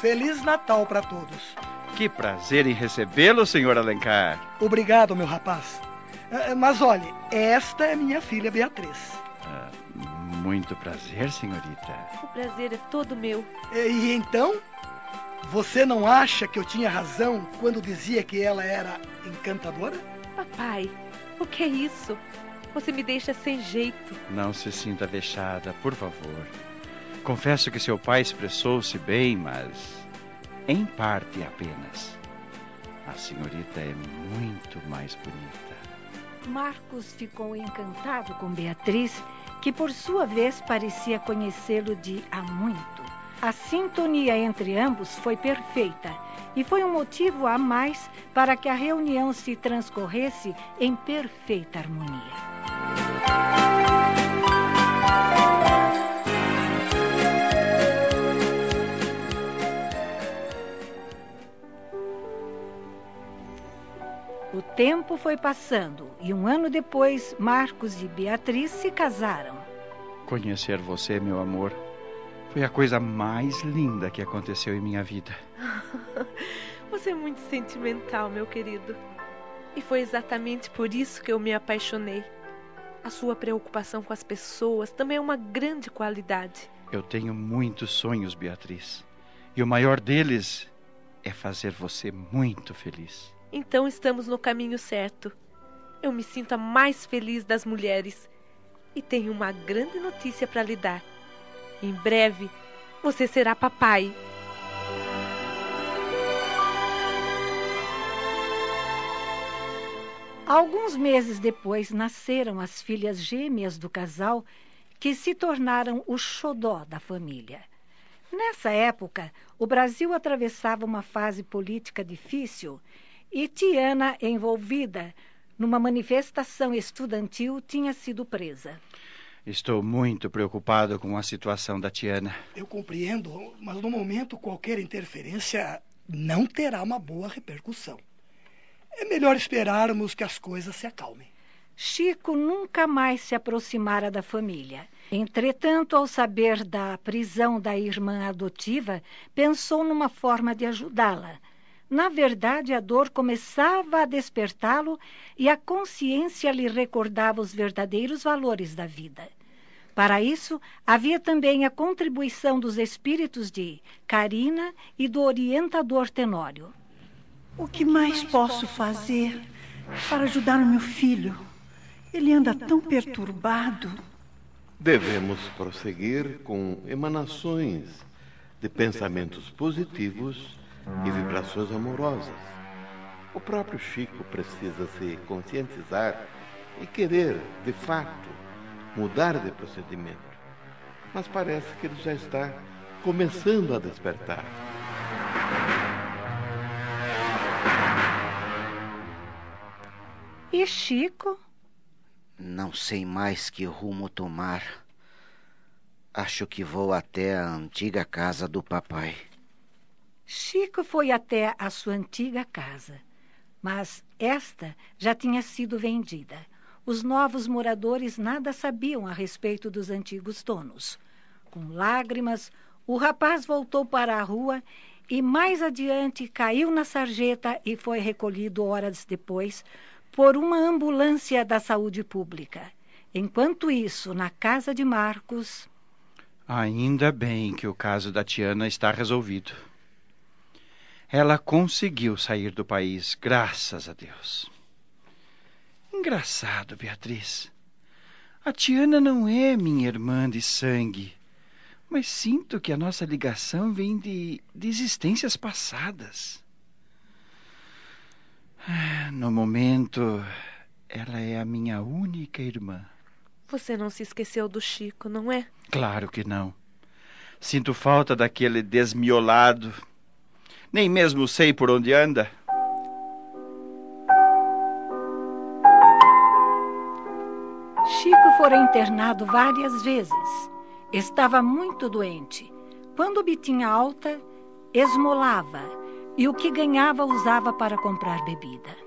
Feliz Natal para todos. Que prazer em recebê-lo, senhor Alencar. Obrigado, meu rapaz. Eh, Mas olhe, esta é minha filha Beatriz. Ah, muito prazer, senhorita. O prazer é todo meu. E, e então, você não acha que eu tinha razão quando dizia que ela era encantadora? Papai, o que é isso? Você me deixa sem jeito. Não se sinta vexada, por favor. Confesso que seu pai expressou-se bem, mas em parte apenas. A senhorita é muito mais bonita. Marcos ficou encantado com Beatriz, que por sua vez parecia conhecê-lo de há muito. A sintonia entre ambos foi perfeita e foi um motivo a mais para que a reunião se transcorresse em perfeita harmonia. Tempo foi passando e um ano depois, Marcos e Beatriz se casaram. Conhecer você, meu amor, foi a coisa mais linda que aconteceu em minha vida. Você é muito sentimental, meu querido. E foi exatamente por isso que eu me apaixonei. A sua preocupação com as pessoas também é uma grande qualidade. Eu tenho muitos sonhos, Beatriz. E o maior deles é fazer você muito feliz. Então estamos no caminho certo. Eu me sinto a mais feliz das mulheres. E tenho uma grande notícia para lhe dar. Em breve, você será papai. Alguns meses depois nasceram as filhas gêmeas do casal, que se tornaram o xodó da família. Nessa época, o Brasil atravessava uma fase política difícil e Tiana, envolvida numa manifestação estudantil, tinha sido presa. Estou muito preocupado com a situação da Tiana. Eu compreendo, mas no momento qualquer interferência não terá uma boa repercussão. É melhor esperarmos que as coisas se acalmem. Chico nunca mais se aproximara da família. Entretanto, ao saber da prisão da irmã adotiva, pensou numa forma de ajudá-la. Na verdade, a dor começava a despertá-lo e a consciência lhe recordava os verdadeiros valores da vida. Para isso, havia também a contribuição dos espíritos de Carina e do orientador Tenório. O que mais posso fazer para ajudar o meu filho? Ele anda tão perturbado. Devemos prosseguir com emanações de pensamentos positivos e vibrações amorosas. O próprio Chico precisa se conscientizar e querer, de fato, mudar de procedimento. Mas parece que ele já está começando a despertar. E Chico? Não sei mais que rumo tomar. Acho que vou até a antiga casa do papai. Chico foi até a sua antiga casa, mas esta já tinha sido vendida. Os novos moradores nada sabiam a respeito dos antigos donos. Com lágrimas, o rapaz voltou para a rua e mais adiante caiu na sarjeta e foi recolhido horas depois por uma ambulância da saúde pública. Enquanto isso, na casa de Marcos. Ainda bem que o caso da Tiana está resolvido. Ela conseguiu sair do país, graças a Deus. Engraçado, Beatriz. A Tiana não é minha irmã de sangue, mas sinto que a nossa ligação vem de, de existências passadas. No momento, ela é a minha única irmã. Você não se esqueceu do Chico, não é? Claro que não. Sinto falta daquele desmiolado. Nem mesmo sei por onde anda. Chico fora internado várias vezes. Estava muito doente. Quando obtinha alta, esmolava e o que ganhava usava para comprar bebida.